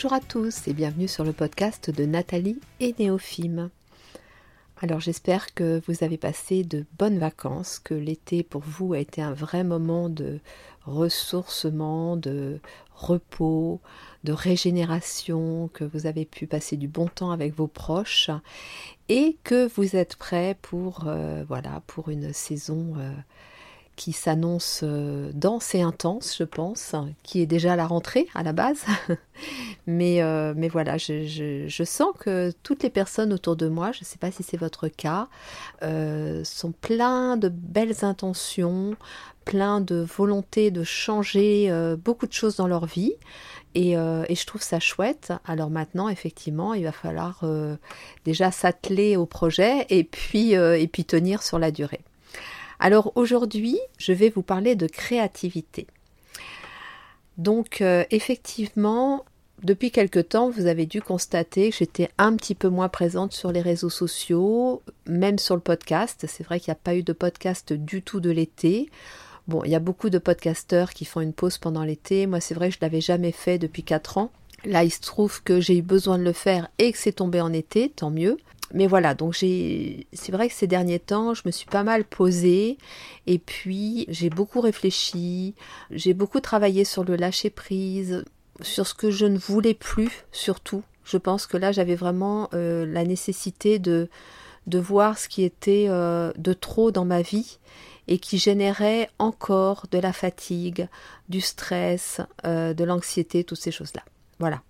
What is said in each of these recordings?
Bonjour à tous et bienvenue sur le podcast de Nathalie et Néophime. Alors j'espère que vous avez passé de bonnes vacances, que l'été pour vous a été un vrai moment de ressourcement, de repos, de régénération, que vous avez pu passer du bon temps avec vos proches et que vous êtes prêts pour euh, voilà pour une saison euh, qui s'annonce euh, dense et intense, je pense, qui est déjà la rentrée à la base. mais, euh, mais voilà, je, sens que toutes les personnes autour de moi, je ne sais pas si c'est votre cas, euh, sont pleins de belles intentions, plein de volonté de changer beaucoup de choses dans leur vie. Et, et, je trouve ça chouette. Alors maintenant, effectivement, il va falloir déjà s'atteler au projet et puis, et puis tenir sur la durée. Alors aujourd'hui, je vais vous parler de créativité. Donc euh, effectivement, depuis quelque temps, vous avez dû constater que j'étais un petit peu moins présente sur les réseaux sociaux, même sur le podcast. C'est vrai qu'il n'y a pas eu de podcast du tout de l'été. Bon, il y a beaucoup de podcasteurs qui font une pause pendant l'été. Moi, c'est vrai que je ne l'avais jamais fait depuis 4 ans. Là, il se trouve que j'ai eu besoin de le faire et que c'est tombé en été, tant mieux mais voilà, donc j'ai, c'est vrai que ces derniers temps, je me suis pas mal posée et puis j'ai beaucoup réfléchi, j'ai beaucoup travaillé sur le lâcher prise, sur ce que je ne voulais plus surtout. Je pense que là, j'avais vraiment euh, la nécessité de de voir ce qui était euh, de trop dans ma vie et qui générait encore de la fatigue, du stress, euh, de l'anxiété, toutes ces choses-là. Voilà.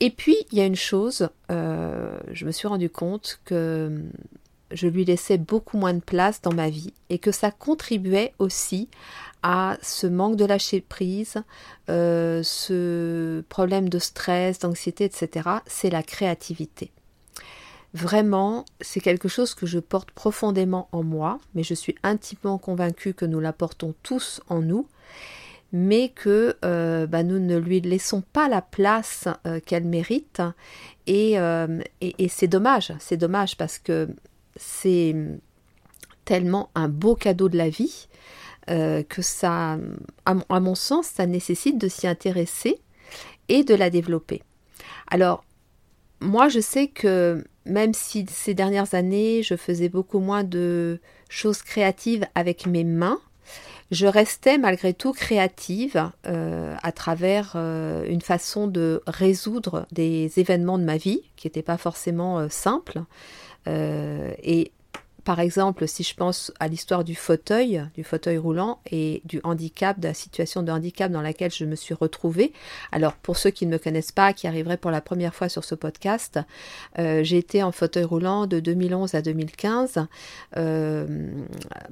Et puis, il y a une chose, euh, je me suis rendu compte que je lui laissais beaucoup moins de place dans ma vie et que ça contribuait aussi à ce manque de lâcher prise, euh, ce problème de stress, d'anxiété, etc. C'est la créativité. Vraiment, c'est quelque chose que je porte profondément en moi, mais je suis intimement convaincue que nous la portons tous en nous mais que euh, bah, nous ne lui laissons pas la place euh, qu'elle mérite. Euh, et, c'est dommage, c'est dommage parce que c'est tellement un beau cadeau de la vie que ça, à, mon sens, ça nécessite de s'y intéresser et de la développer. Alors, moi, je sais que même si ces dernières années, je faisais beaucoup moins de choses créatives avec mes mains, je restais malgré tout créative euh, à travers euh, une façon de résoudre des événements de ma vie qui n'étaient pas forcément euh, simples. et par exemple, si je pense à l'histoire du fauteuil, du fauteuil roulant et du handicap, de la situation de handicap dans laquelle je me suis retrouvée. Alors, pour ceux qui ne me connaissent pas, qui arriveraient pour la première fois sur ce podcast, euh, j'ai été en fauteuil roulant de 2011 à 2015 euh,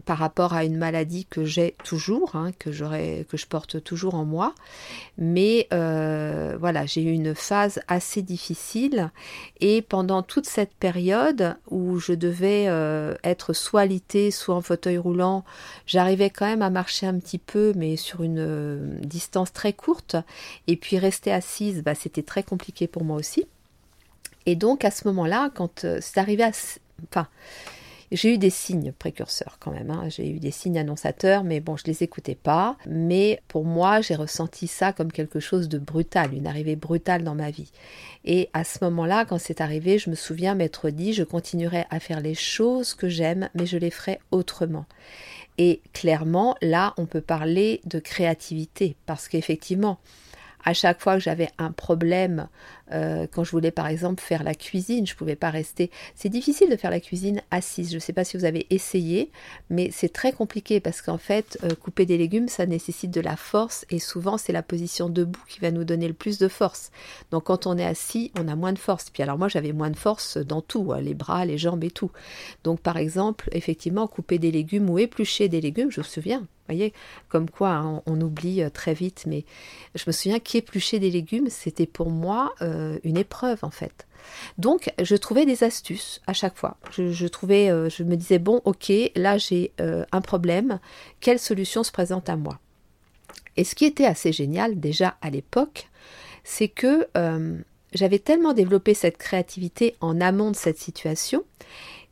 par rapport à une maladie que j'ai toujours, hein, que que je porte toujours en moi. Mais euh, voilà, j'ai eu une phase assez difficile et pendant toute cette période où je devais être soit alité, soit en fauteuil roulant. J'arrivais quand même à marcher un petit peu, mais sur une euh, distance très courte. Et puis rester assise, bah, c'était très compliqué pour moi aussi. Et donc à ce moment-là, quand euh, c'est arrivé à... Enfin, j'ai eu des signes précurseurs quand même, hein. j'ai eu des signes annonçateurs, mais bon, je les écoutais pas. Mais pour moi, j'ai ressenti ça comme quelque chose de brutal, une arrivée brutale dans ma vie. Et à ce moment-là, quand c'est arrivé, je me souviens m'être dit, je continuerai à faire les choses que j'aime, mais je les ferai autrement. Et clairement, là, on peut parler de créativité, parce qu'effectivement, à chaque fois que j'avais un problème, euh, quand je voulais par exemple faire la cuisine, je ne pouvais pas rester. C'est difficile de faire la cuisine assise. Je ne sais pas si vous avez essayé, mais c'est très compliqué parce qu'en fait, euh, couper des légumes, ça nécessite de la force et souvent c'est la position debout qui va nous donner le plus de force. Donc quand on est assis, on a moins de force. Puis alors moi, j'avais moins de force dans tout, hein, les bras, les jambes et tout. Donc par exemple, effectivement, couper des légumes ou éplucher des légumes, je me souviens, voyez, comme quoi hein, on, oublie euh, très vite, mais je me souviens qu'éplucher des légumes, c'était pour moi, une épreuve en fait. Donc, je trouvais des astuces à chaque fois. Je, trouvais, je me disais bon, ok, là j'ai un problème. Quelle solution se présente à moi? Et ce qui était assez génial déjà à l'époque, c'est que j'avais tellement développé cette créativité en amont de cette situation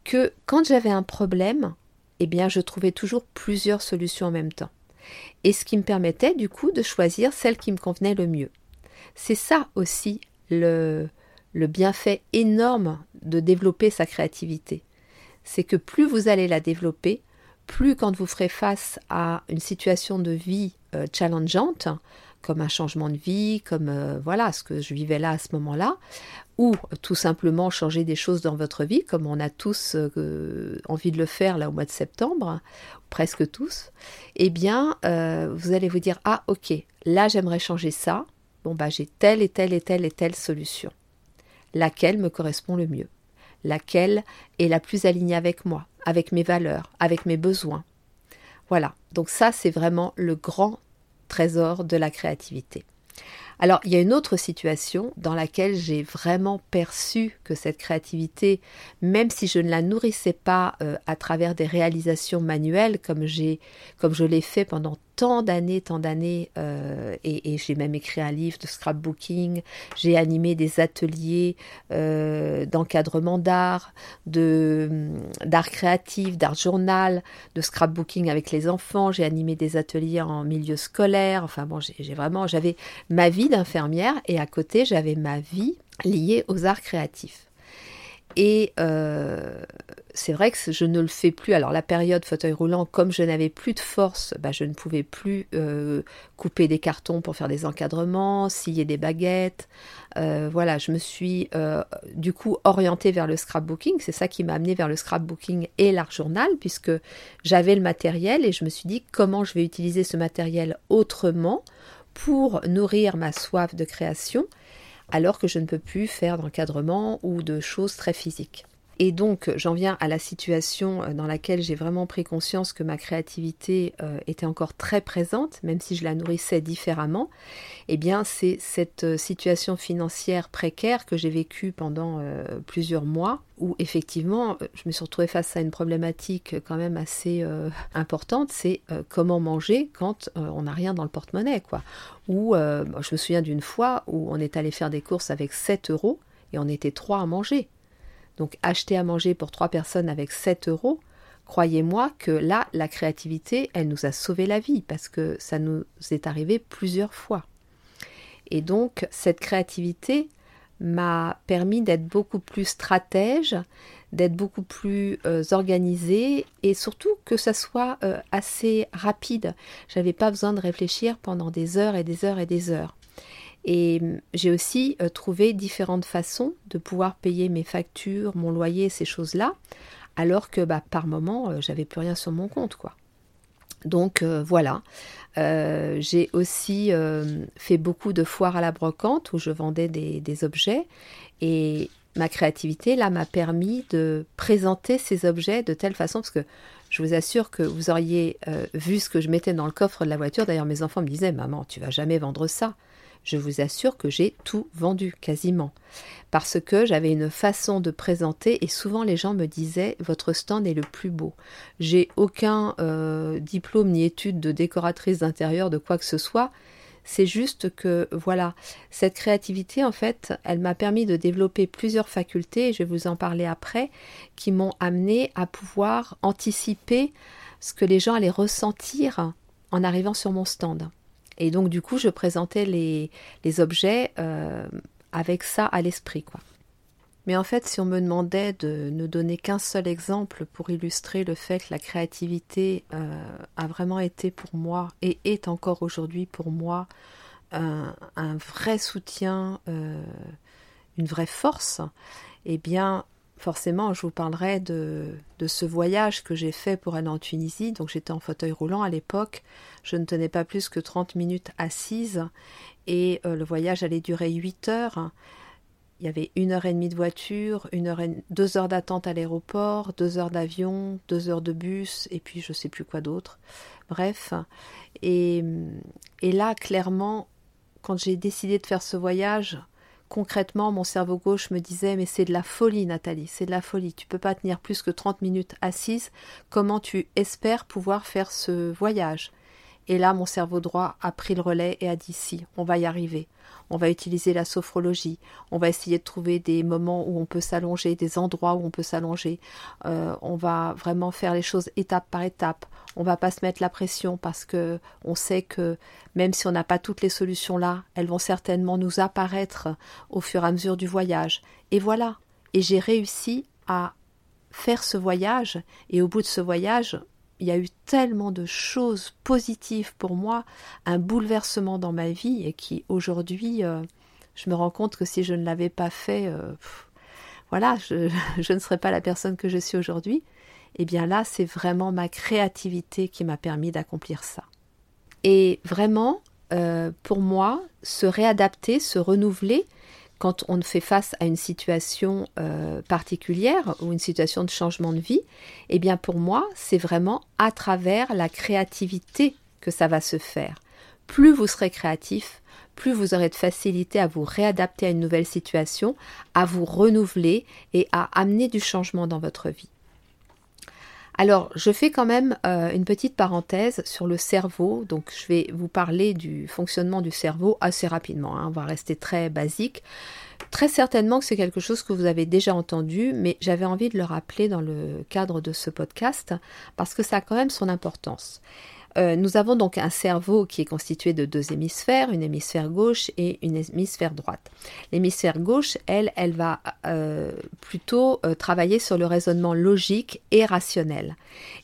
que quand j'avais un problème, eh bien, je trouvais toujours plusieurs solutions en même temps. Et ce qui me permettait du coup de choisir celle qui me convenait le mieux. C'est ça aussi le, le bienfait énorme de développer sa créativité. C'est que plus vous allez la développer, plus quand vous ferez face à une situation de vie euh, challengeante, comme un changement de vie, comme euh, voilà ce que je vivais là à ce moment-là, ou tout simplement changer des choses dans votre vie, comme on a tous euh, envie de le faire là au mois de septembre, presque tous, eh bien vous allez vous dire ah ok là j'aimerais changer ça, bah j'ai telle et telle et telle et telle solution, laquelle me correspond le mieux, laquelle est la plus alignée avec moi, avec mes valeurs, avec mes besoins? Voilà, donc ça c'est vraiment le grand trésor de la créativité. Alors, il y a une autre situation dans laquelle j'ai vraiment perçu que cette créativité, même si je ne la nourrissais pas euh, à travers des réalisations manuelles, comme, j'ai, comme je l'ai fait pendant tant d'années, tant d'années, euh, et, j'ai même écrit un livre de scrapbooking, j'ai animé des ateliers euh, d'encadrement d'art, d'art créatif, d'art journal, de scrapbooking avec les enfants, j'ai animé des ateliers en milieu scolaire, enfin bon, j'ai, vraiment, j'avais ma vie d'infirmière et à côté, j'avais ma vie liée aux arts créatifs. Et euh, c'est vrai que je ne le fais plus. Alors la période fauteuil roulant, comme je n'avais plus de force, bah, je ne pouvais plus euh, couper des cartons pour faire des encadrements, scier des baguettes. Euh, voilà, je me suis du coup orientée vers le scrapbooking. C'est ça qui m'a amené vers le scrapbooking et l'art journal, puisque j'avais le matériel et je me suis dit comment je vais utiliser ce matériel autrement pour nourrir ma soif de création alors que je ne peux plus faire d'encadrement ou de choses très physiques. Et donc j'en viens à la situation euh, dans laquelle j'ai vraiment pris conscience que ma créativité euh, était encore très présente, même si je la nourrissais différemment. Eh bien c'est cette euh, situation financière précaire que j'ai vécue pendant plusieurs mois, où effectivement je me suis retrouvée face à une problématique quand même assez importante, c'est comment manger quand on n'a rien dans le porte-monnaie, quoi. Ou je me souviens d'une fois où on est allé faire des courses avec 7 euros et on était trois à manger. Donc acheter à manger pour trois personnes avec 7 euros, croyez-moi que là, la créativité, elle nous a sauvé la vie parce que ça nous est arrivé plusieurs fois. Et donc cette créativité m'a permis d'être beaucoup plus stratège, d'être beaucoup plus euh, organisée et surtout que ça soit euh, assez rapide. J'avais pas besoin de réfléchir pendant des heures et des heures et des heures. Et hum, j'ai aussi euh, trouvé différentes façons de pouvoir payer mes factures, mon loyer, ces choses-là, alors que bah, par moment, euh, j'avais plus rien sur mon compte, quoi. Donc euh, voilà. j'ai aussi fait beaucoup de foires à la brocante où je vendais des, des objets et ma créativité là m'a permis de présenter ces objets de telle façon parce que je vous assure que vous auriez vu ce que je mettais dans le coffre de la voiture. D'ailleurs, mes enfants me disaient Maman, tu vas jamais vendre ça je vous assure que j'ai tout vendu quasiment. Parce que j'avais une façon de présenter et souvent les gens me disaient votre stand est le plus beau. J'ai aucun euh, diplôme ni étude de décoratrice d'intérieur de quoi que ce soit. C'est juste que voilà, cette créativité en fait, elle m'a permis de développer plusieurs facultés, je vais vous en parler après, qui m'ont amené à pouvoir anticiper ce que les gens allaient ressentir en arrivant sur mon stand. Et donc, du coup, je présentais les, objets euh, avec ça à l'esprit, quoi. Mais en fait, si on me demandait de ne donner qu'un seul exemple pour illustrer le fait que la créativité euh, a vraiment été pour moi et est encore aujourd'hui pour moi un, vrai soutien, euh, une vraie force, eh bien, forcément, je vous parlerai de, ce voyage que j'ai fait pour aller en Tunisie. Donc, j'étais en fauteuil roulant à l'époque. Je ne tenais pas plus que 30 minutes assise. Et euh, le voyage allait durer 8 heures. Il y avait une heure et demie de voiture, une heure deux heures d'attente à l'aéroport, deux heures d'avion, deux heures de bus, et puis je ne sais plus quoi d'autre. Bref. Et, et là, clairement, quand j'ai décidé de faire ce voyage, concrètement, mon cerveau gauche me disait mais c'est de la folie Nathalie, c'est de la folie, tu peux pas tenir plus que 30 minutes assise, comment tu espères pouvoir faire ce voyage? Et là, mon cerveau droit a pris le relais et a dit si, on va y arriver. On va utiliser la sophrologie, on va essayer de trouver des moments où on peut s'allonger, des endroits où on peut s'allonger, euh, on va vraiment faire les choses étape par étape, on va pas se mettre la pression parce que on sait que même si on n'a pas toutes les solutions là, elles vont certainement nous apparaître au fur et à mesure du voyage. Et voilà. Et j'ai réussi à faire ce voyage et au bout de ce voyage, il y a eu tellement de choses positives pour moi, un bouleversement dans ma vie et qui aujourd'hui, euh, je me rends compte que si je ne l'avais pas fait, euh, voilà, je, ne serais pas la personne que je suis aujourd'hui. Et eh bien là, c'est vraiment ma créativité qui m'a permis d'accomplir ça. Et vraiment, euh, pour moi, se réadapter, se renouveler, quand on fait face à une situation euh, particulière ou une situation de changement de vie, eh bien pour moi, c'est vraiment à travers la créativité que ça va se faire. Plus vous serez créatif, plus vous aurez de facilité à vous réadapter à une nouvelle situation, à vous renouveler et à amener du changement dans votre vie. Alors, je fais quand même euh, une petite parenthèse sur le cerveau. Donc, je vais vous parler du fonctionnement du cerveau assez rapidement. Hein. On va rester très basique. Très certainement que c'est quelque chose que vous avez déjà entendu, mais j'avais envie de le rappeler dans le cadre de ce podcast parce que ça a quand même son importance. Euh, nous avons donc un cerveau qui est constitué de deux hémisphères, une hémisphère gauche et une hémisphère droite. L'hémisphère gauche, elle, elle va euh, plutôt euh, travailler sur le raisonnement logique et rationnel.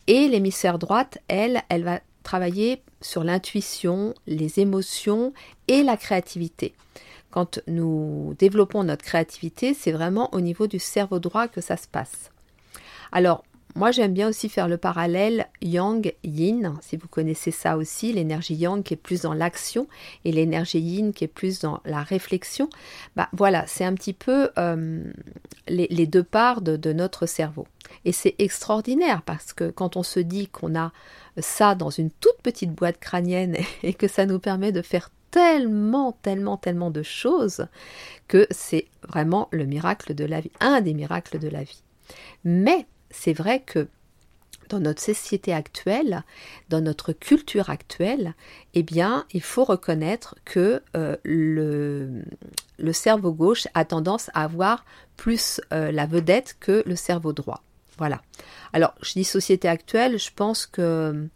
Et l'hémisphère droite, elle, elle va travailler sur l'intuition, les émotions et la créativité. Quand nous développons notre créativité, c'est vraiment au niveau du cerveau droit que ça se passe. Alors, moi, j'aime bien aussi faire le parallèle yang-yin, si vous connaissez ça aussi, l'énergie yang qui est plus dans l'action et l'énergie yin qui est plus dans la réflexion. Bah voilà, c'est un petit peu euh, les, deux parts de, notre cerveau. Et c'est extraordinaire parce que quand on se dit qu'on a ça dans une toute petite boîte crânienne et que ça nous permet de faire tellement, tellement, tellement de choses que c'est vraiment le miracle de la vie, un des miracles de la vie. Mais c'est vrai que dans notre société actuelle, dans notre culture actuelle, eh bien, il faut reconnaître que euh, le, cerveau gauche a tendance à avoir plus euh, la vedette que le cerveau droit. Voilà. Alors, je dis société actuelle, je pense que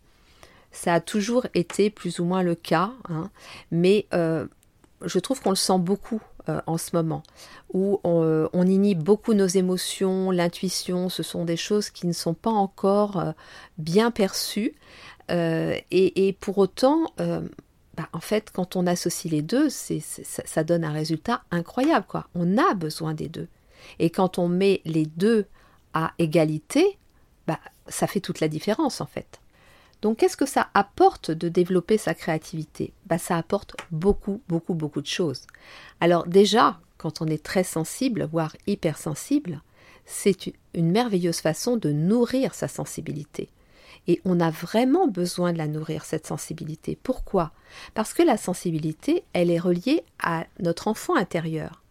ça a toujours été plus ou moins le cas, hein, mais euh, je trouve qu'on le sent beaucoup euh, en ce moment, où euh, on, inhibe beaucoup nos émotions, l'intuition, ce sont des choses qui ne sont pas encore euh, bien perçues. Et, pour autant, bah, en fait, quand on associe les deux, c'est, ça, donne un résultat incroyable. Quoi. On a besoin des deux. Et quand on met les deux à égalité, bah, ça fait toute la différence en fait. Donc qu'est-ce que ça apporte de développer sa créativité? Bah, Ça apporte beaucoup, beaucoup, beaucoup de choses. Alors déjà, quand on est très sensible, voire hypersensible, c'est une merveilleuse façon de nourrir sa sensibilité. Et on a vraiment besoin de la nourrir, cette sensibilité. Pourquoi? Parce que la sensibilité, elle est reliée à notre enfant intérieur.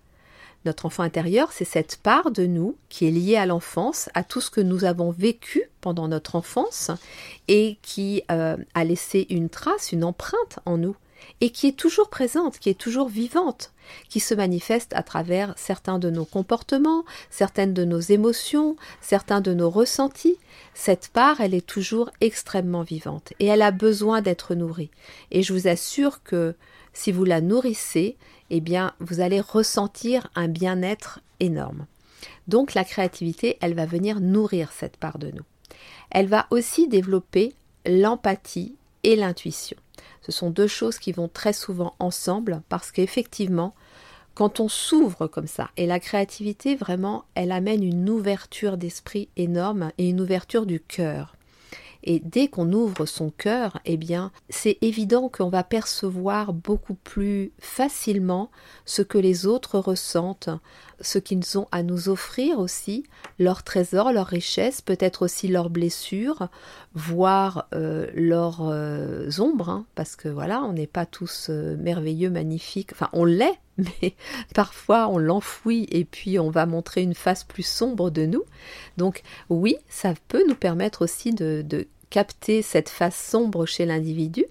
Notre enfant intérieur, c'est cette part de nous qui est liée à l'enfance, à tout ce que nous avons vécu pendant notre enfance et qui euh, a laissé une trace, une empreinte en nous et qui est toujours présente, qui est toujours vivante, qui se manifeste à travers certains de nos comportements, certaines de nos émotions, certains de nos ressentis. Cette part, elle est toujours extrêmement vivante et elle a besoin d'être nourrie. Et je vous assure que si vous la nourrissez, eh bien, vous allez ressentir un bien-être énorme. Donc la créativité, elle va venir nourrir cette part de nous. Elle va aussi développer l'empathie et l'intuition. Ce sont deux choses qui vont très souvent ensemble parce qu'effectivement, quand on s'ouvre comme ça, et la créativité, vraiment, elle amène une ouverture d'esprit énorme et une ouverture du cœur. Et dès qu'on ouvre son cœur, eh bien, c'est évident qu'on va percevoir beaucoup plus facilement ce que les autres ressentent, ce qu'ils ont à nous offrir aussi, leurs trésors, leurs richesses, peut-être aussi leurs blessures, voire euh, leurs euh, ombres, hein, parce que voilà, on n'est pas tous euh, merveilleux, magnifiques, enfin on l'est, mais parfois on l'enfouit et puis on va montrer une face plus sombre de nous. Donc oui, ça peut nous permettre aussi de, capter cette face sombre chez l'individu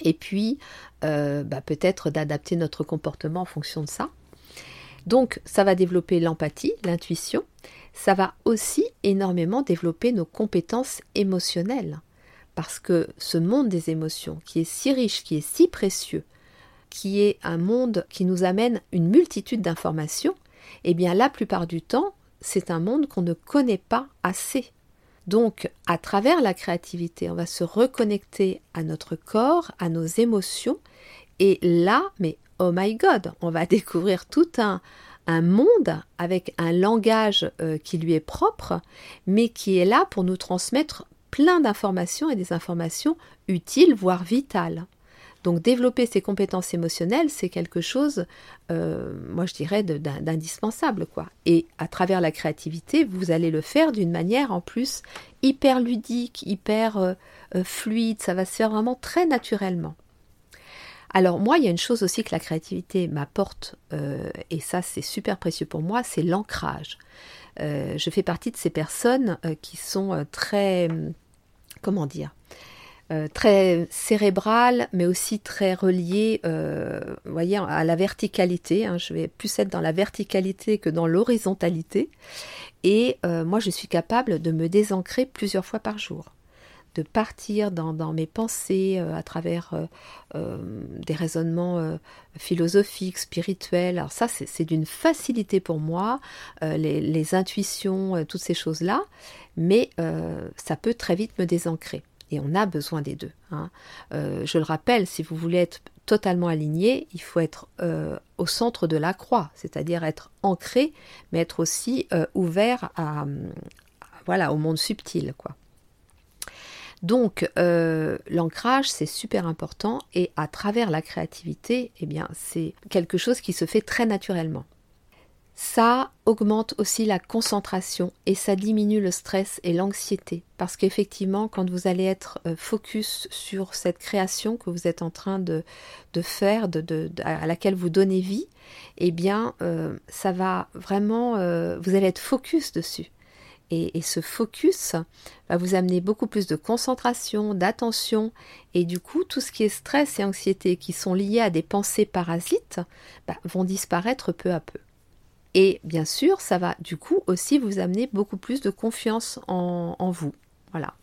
et puis bah, peut-être d'adapter notre comportement en fonction de ça. Donc ça va développer l'empathie, l'intuition, ça va aussi énormément développer nos compétences émotionnelles. Parce que ce monde des émotions, qui est si riche, qui est si précieux, qui est un monde qui nous amène une multitude d'informations, eh bien la plupart du temps, c'est un monde qu'on ne connaît pas assez. Donc, à travers la créativité, on va se reconnecter à notre corps, à nos émotions, et là, mais oh my god, on va découvrir tout un, monde avec un langage euh, qui lui est propre, mais qui est là pour nous transmettre plein d'informations et des informations utiles, voire vitales. Donc développer ses compétences émotionnelles, c'est quelque chose, euh, moi je dirais, d'indispensable. quoi. Et à travers la créativité, vous allez le faire d'une manière en plus hyper ludique, hyper euh, fluide, ça va se faire vraiment très naturellement. Alors moi, il y a une chose aussi que la créativité m'apporte, euh, et ça c'est super précieux pour moi, c'est l'ancrage. Euh, je fais partie de ces personnes euh, qui sont très, comment dire, très cérébrales, mais aussi très reliées, vous voyez, à la verticalité. Hein. je vais plus être dans la verticalité que dans l'horizontalité. Et moi, je suis capable de me désancrer plusieurs fois par jour de partir dans, mes pensées euh, à travers euh, euh, des raisonnements philosophiques, spirituels. Alors ça, c'est d'une facilité pour moi, les, intuitions, toutes ces choses-là, mais ça peut très vite me désancrer. Et on a besoin des deux. Hein. je le rappelle, si vous voulez être totalement aligné, il faut être au centre de la croix, c'est-à-dire être ancré, mais être aussi ouvert à, voilà, au monde subtil. Donc euh, l'ancrage c'est super important et à travers la créativité, eh bien c'est quelque chose qui se fait très naturellement. Ça augmente aussi la concentration et ça diminue le stress et l'anxiété parce qu'effectivement quand vous allez être euh, focus sur cette création que vous êtes en train de, faire, à laquelle vous donnez vie, eh bien euh, ça va vraiment, vous allez être focus dessus. Et, ce focus va vous amener beaucoup plus de concentration, d'attention, et du coup, tout ce qui est stress et anxiété qui sont liés à des pensées parasites bah, vont disparaître peu à peu. Et bien sûr, ça va du coup aussi vous amener beaucoup plus de confiance en, vous. Voilà.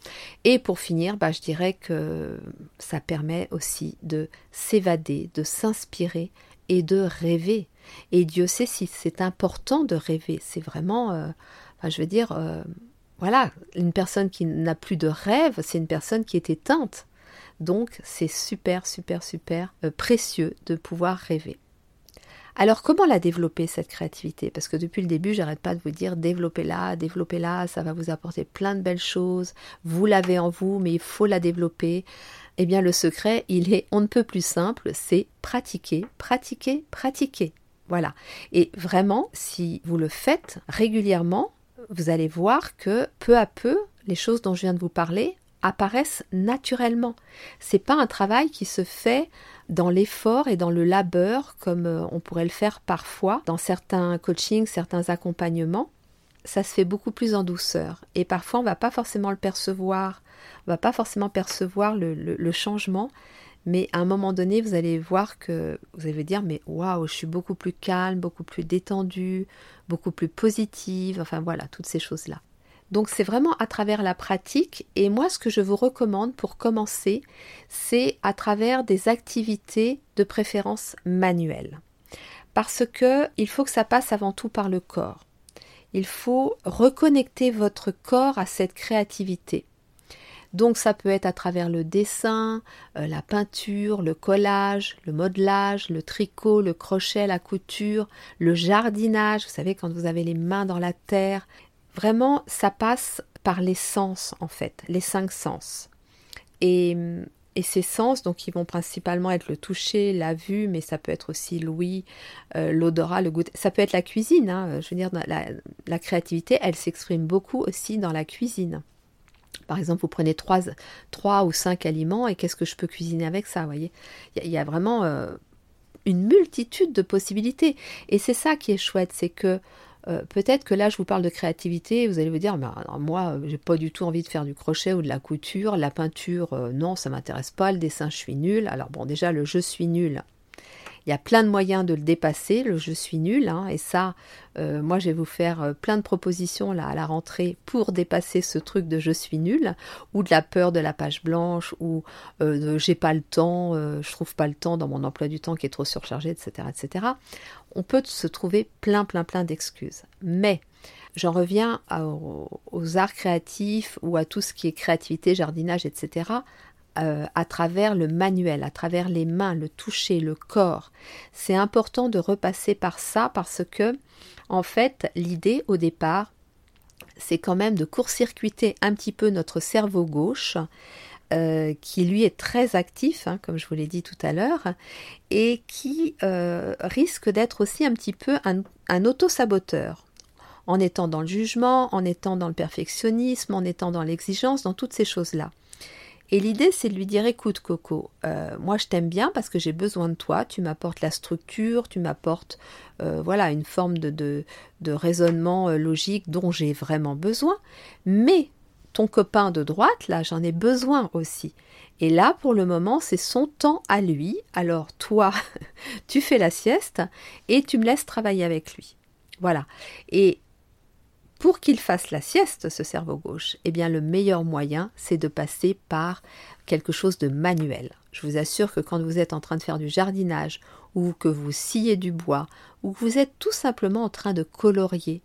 Et pour finir, bah, je dirais que ça permet aussi de s'évader, de s'inspirer et de rêver. Et Dieu sait si c'est important de rêver. C'est vraiment euh, je veux dire, euh, voilà, une personne qui n'a plus de rêve, c'est une personne qui est éteinte. Donc, c'est super, super, super euh, précieux de pouvoir rêver. Alors, comment la développer, cette créativité? Parce que depuis le début, j'arrête pas de vous dire développez-la, développez-la, ça va vous apporter plein de belles choses. Vous l'avez en vous, mais il faut la développer. Eh bien, le secret, il est on ne peut plus simple, c'est pratiquer, pratiquer, pratiquer. Voilà. Et vraiment, si vous le faites régulièrement, vous allez voir que peu à peu, les choses dont je viens de vous parler apparaissent naturellement. C'est pas un travail qui se fait dans l'effort et dans le labeur comme euh, on pourrait le faire parfois dans certains coachings, certains accompagnements. Ça se fait beaucoup plus en douceur et parfois on va pas forcément le percevoir, on va pas forcément percevoir le, changement, mais à un moment donné, vous allez voir que vous allez dire mais waouh, je suis beaucoup plus calme, beaucoup plus détendue, beaucoup plus positive, enfin voilà, toutes ces choses-là. Donc c'est vraiment à travers la pratique et moi ce que je vous recommande pour commencer, c'est à travers des activités de préférence manuelles. Parce que il faut que ça passe avant tout par le corps. Il faut reconnecter votre corps à cette créativité. Donc ça peut être à travers le dessin, euh, la peinture, le collage, le modelage, le tricot, le crochet, la couture, le jardinage, vous savez quand vous avez les mains dans la terre. Vraiment, ça passe par les sens en fait, les cinq sens. Et ces sens, donc, ils vont principalement être le toucher, la vue, mais ça peut être aussi l'ouïe, euh, l'odorat, le goût. Ça peut être la cuisine. Hein. Je veux dire, la, créativité, elle s'exprime beaucoup aussi dans la cuisine. Par exemple, vous prenez trois, trois ou cinq aliments et qu'est-ce que je peux cuisiner avec ça, voyez? Il y, a vraiment euh, une multitude de possibilités. Et c'est ça qui est chouette, c'est que euh, peut-être que là, je vous parle de créativité, vous allez vous dire, moi, j'ai pas du tout envie de faire du crochet ou de la couture, la peinture, euh, non, ça m'intéresse pas, le dessin, je suis nul. Alors bon, déjà, le je suis nul, il y a plein de moyens de le dépasser, le je suis nul, hein, et ça, euh, moi je vais vous faire plein de propositions là à la rentrée pour dépasser ce truc de je suis nul, ou de la peur de la page blanche, ou de j'ai pas le temps, je trouve pas le temps dans mon emploi du temps qui est trop surchargé, etc. etc. On peut se trouver plein plein plein d'excuses. Mais J'en reviens aux, arts créatifs ou à tout ce qui est créativité, jardinage, etc. Euh, à travers le manuel, à travers les mains, le toucher, le corps. C'est important de repasser par ça parce que, en fait, l'idée au départ, c'est quand même de court-circuiter un petit peu notre cerveau gauche, euh, qui lui est très actif, hein, comme je vous l'ai dit tout à l'heure, et qui euh, risque d'être aussi un petit peu un, auto-saboteur. En étant dans le jugement, en étant dans le perfectionnisme, en étant dans l'exigence, dans toutes ces choses-là. Et l'idée, c'est de lui dire, écoute Coco, euh, moi je t'aime bien parce que j'ai besoin de toi, tu m'apportes la structure, tu m'apportes voilà une forme de, raisonnement logique dont j'ai vraiment besoin, mais ton copain de droite, là, j'en ai besoin aussi. Et là, pour le moment, c'est son temps à lui. Alors toi, tu fais la sieste et tu me laisses travailler avec lui. Voilà. Et pour qu'il fasse la sieste, ce cerveau gauche, eh bien le meilleur moyen, c'est de passer par quelque chose de manuel. Je vous assure que quand vous êtes en train de faire du jardinage, ou que vous sciez du bois, ou que vous êtes tout simplement en train de colorier,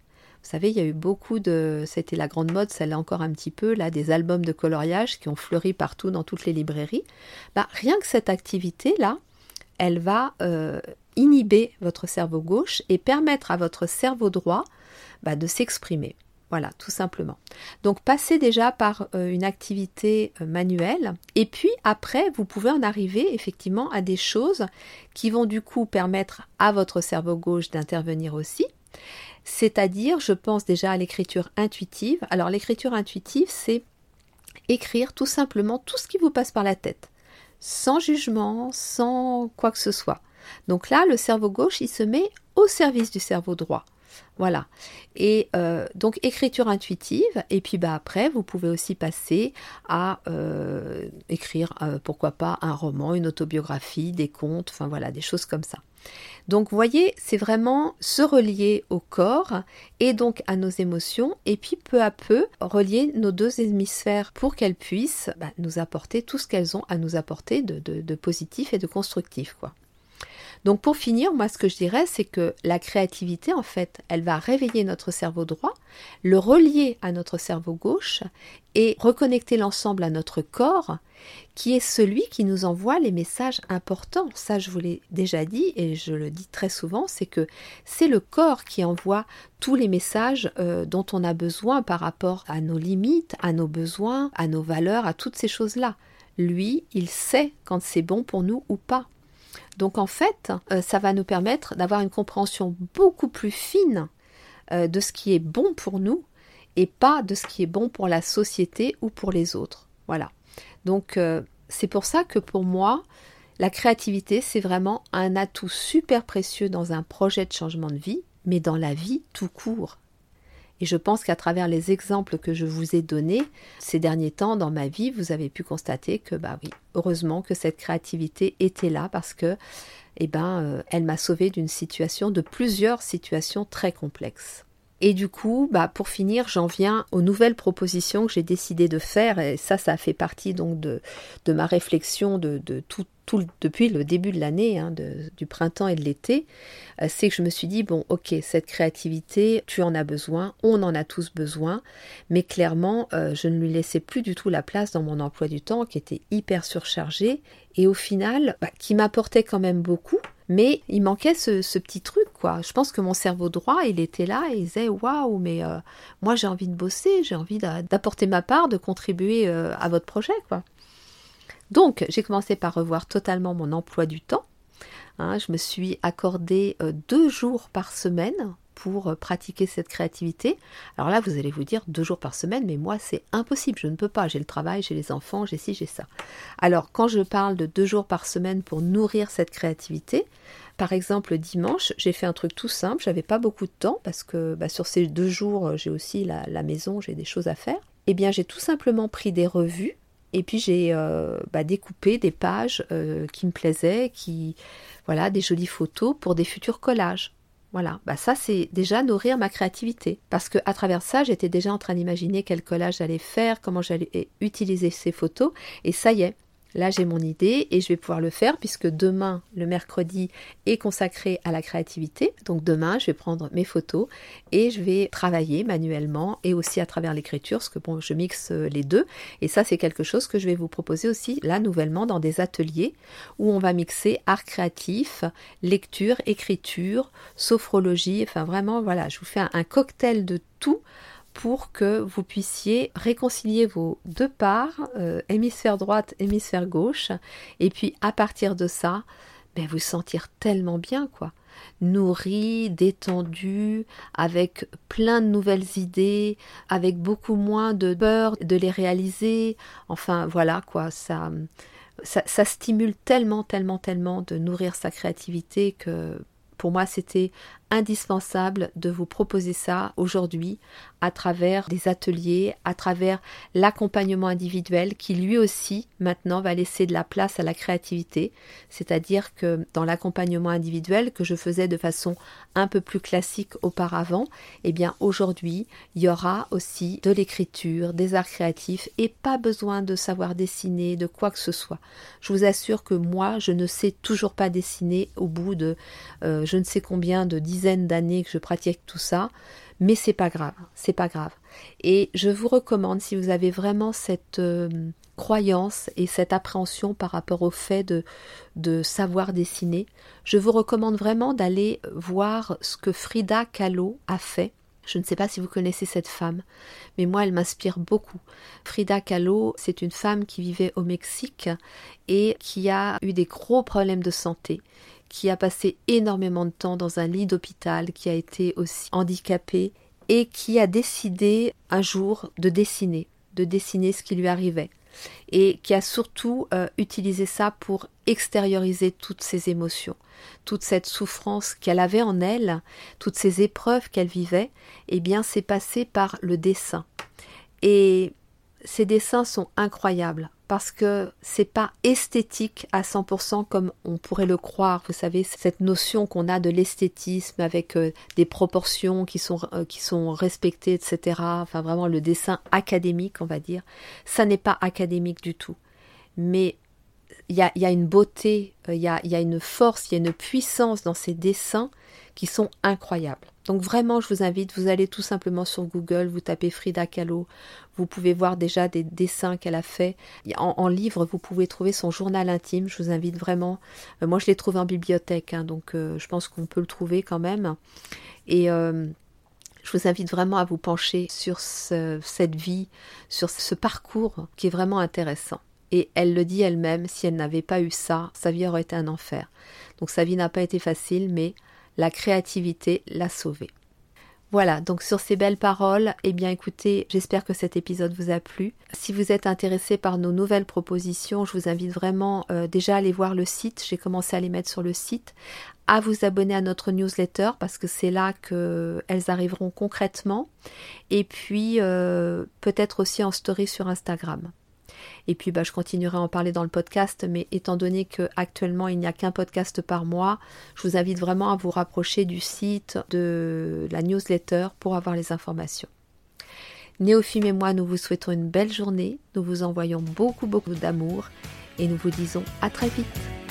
vous savez, il y a eu beaucoup de. C'était la grande mode, celle-là encore un petit peu, là, des albums de coloriage qui ont fleuri partout dans toutes les librairies. Bah, rien que cette activité-là, elle va euh, inhiber votre cerveau gauche et permettre à votre cerveau droit bah, de s'exprimer. Voilà, tout simplement. Donc passez déjà par euh, une activité euh, manuelle et puis après, vous pouvez en arriver effectivement à des choses qui vont du coup permettre à votre cerveau gauche d'intervenir aussi. C'est-à-dire, je pense déjà à l'écriture intuitive. Alors l'écriture intuitive, c'est écrire tout simplement tout ce qui vous passe par la tête, sans jugement, sans quoi que ce soit. Donc là, le cerveau gauche, il se met au service du cerveau droit. Voilà. Et euh, donc écriture intuitive. Et puis bah après, vous pouvez aussi passer à euh, écrire, euh, pourquoi pas, un roman, une autobiographie, des contes, enfin voilà, des choses comme ça. Donc voyez, c'est vraiment se relier au corps et donc à nos émotions, et puis peu à peu relier nos deux hémisphères pour qu'elles puissent bah, nous apporter tout ce qu'elles ont à nous apporter de, de positif et de constructif, quoi. Donc pour finir, moi ce que je dirais, c'est que la créativité, en fait, elle va réveiller notre cerveau droit, le relier à notre cerveau gauche et reconnecter l'ensemble à notre corps, qui est celui qui nous envoie les messages importants. Ça, je vous l'ai déjà dit et je le dis très souvent, c'est que c'est le corps qui envoie tous les messages euh, dont on a besoin par rapport à nos limites, à nos besoins, à nos valeurs, à toutes ces choses-là. Lui, il sait quand c'est bon pour nous ou pas. Donc en fait, euh, ça va nous permettre d'avoir une compréhension beaucoup plus fine euh, de ce qui est bon pour nous et pas de ce qui est bon pour la société ou pour les autres. Voilà. Donc euh, c'est pour ça que pour moi, la créativité, c'est vraiment un atout super précieux dans un projet de changement de vie, mais dans la vie tout court. Et je pense qu'à travers les exemples que je vous ai donnés ces derniers temps dans ma vie, vous avez pu constater que, bah oui, heureusement que cette créativité était là parce que, eh ben, euh, elle m'a sauvé d'une situation, de plusieurs situations très complexes. Et du coup, bah, pour finir, j'en viens aux nouvelles propositions que j'ai décidé de faire, et ça, ça fait partie donc de, ma réflexion de, de tout, depuis le début de l'année, hein, du printemps et de l'été, euh, c'est que je me suis dit, bon, ok, cette créativité, tu en as besoin, on en a tous besoin, mais clairement, euh, je ne lui laissais plus du tout la place dans mon emploi du temps, qui était hyper surchargé, et au final, bah, qui m'apportait quand même beaucoup, mais il manquait ce, petit truc, quoi. Je pense que mon cerveau droit, il était là et il disait Waouh, mais euh, moi j'ai envie de bosser, j'ai envie d'apporter ma part, de contribuer à votre projet, quoi. Donc, j'ai commencé par revoir totalement mon emploi du temps. Hein, je me suis accordé euh, deux jours par semaine pour euh, pratiquer cette créativité. Alors là, vous allez vous dire deux jours par semaine, mais moi, c'est impossible, je ne peux pas. J'ai le travail, j'ai les enfants, j'ai ci, j'ai ça. Alors, quand je parle de deux jours par semaine pour nourrir cette créativité, par exemple, dimanche, j'ai fait un truc tout simple, j'avais pas beaucoup de temps parce que bah, sur ces deux jours, euh, j'ai aussi la, maison, j'ai des choses à faire. Eh bien, j'ai tout simplement pris des revues et puis j'ai euh, bah, découpé des pages qui me plaisaient, qui voilà, des jolies photos pour des futurs collages. Voilà, bah ça c'est déjà nourrir ma créativité. Parce que à travers ça, j'étais déjà en train d'imaginer quel collage j'allais faire, comment j'allais utiliser ces photos, et ça y est, Là, j'ai mon idée et je vais pouvoir le faire puisque demain, le mercredi, est consacré à la créativité. Donc demain, je vais prendre mes photos et je vais travailler manuellement et aussi à travers l'écriture, parce que bon, je mixe euh, les deux. Et ça, c'est quelque chose que je vais vous proposer aussi là nouvellement dans des ateliers où on va mixer art créatif, lecture, écriture, sophrologie. Enfin, vraiment, voilà, je vous fais un cocktail de tout pour que vous puissiez réconcilier vos deux parts, euh, hémisphère droite, hémisphère gauche, et puis à partir de ça, ben, vous sentir tellement bien, quoi. Nourri, détendu, avec plein de nouvelles idées, avec beaucoup moins de peur de les réaliser. Enfin, voilà, quoi, ça, ça, ça stimule tellement, tellement, tellement de nourrir sa créativité que pour moi, c'était indispensable de vous proposer ça aujourd'hui à travers des ateliers, à travers l'accompagnement individuel qui lui aussi maintenant va laisser de la place à la créativité. C'est-à-dire que dans l'accompagnement individuel que je faisais de façon un peu plus classique auparavant, eh bien aujourd'hui il y aura aussi de l'écriture, des arts créatifs et pas besoin de savoir dessiner, de quoi que ce soit. Je vous assure que moi je ne sais toujours pas dessiner au bout de euh, je ne sais combien de d'années que je pratique tout ça mais c'est pas grave, c'est pas grave. Et je vous recommande, si vous avez vraiment cette euh, croyance et cette appréhension par rapport au fait de, de savoir dessiner, je vous recommande vraiment d'aller voir ce que Frida Kahlo a fait. Je ne sais pas si vous connaissez cette femme, mais moi elle m'inspire beaucoup. Frida Kahlo, c'est une femme qui vivait au Mexique et qui a eu des gros problèmes de santé qui a passé énormément de temps dans un lit d'hôpital, qui a été aussi handicapé et qui a décidé un jour de dessiner, de dessiner ce qui lui arrivait et qui a surtout euh, utilisé ça pour extérioriser toutes ses émotions, toute cette souffrance qu'elle avait en elle, toutes ces épreuves qu'elle vivait, eh bien c'est passé par le dessin. Et ces dessins sont incroyables parce que c'est pas esthétique à 100% comme on pourrait le croire. Vous savez, cette notion qu'on a de l'esthétisme avec euh, des proportions qui sont, euh, qui sont respectées, etc. Enfin, vraiment le dessin académique, on va dire. Ça n'est pas académique du tout. Mais il y a, une beauté, euh, il y a, y a une force, il y a une puissance dans ces dessins qui sont incroyables. Donc vraiment, je vous invite, vous allez tout simplement sur Google, vous tapez Frida Kahlo, vous pouvez voir déjà des dessins qu'elle a fait. En, livre, vous pouvez trouver son journal intime. Je vous invite vraiment. Euh, moi, je l'ai trouvé en bibliothèque, hein, donc euh, je pense qu'on peut le trouver quand même. Et euh, je vous invite vraiment à vous pencher sur cette vie, sur ce parcours qui est vraiment intéressant. Et elle le dit elle-même, si elle n'avait pas eu ça, sa vie aurait été un enfer. Donc sa vie n'a pas été facile, mais la créativité l'a sauvée. Voilà, donc sur ces belles paroles, eh bien écoutez, j'espère que cet épisode vous a plu. Si vous êtes intéressé par nos nouvelles propositions, je vous invite vraiment euh, déjà à aller voir le site, j'ai commencé à les mettre sur le site, à vous abonner à notre newsletter parce que c'est là qu'elles arriveront concrètement, et puis euh, peut-être aussi en story sur Instagram. Et puis bah, je continuerai à en parler dans le podcast, mais étant donné qu'actuellement il n'y a qu'un podcast par mois, je vous invite vraiment à vous rapprocher du site, de la newsletter pour avoir les informations. Néophime et moi, nous vous souhaitons une belle journée, nous vous envoyons beaucoup beaucoup d'amour et nous vous disons à très vite.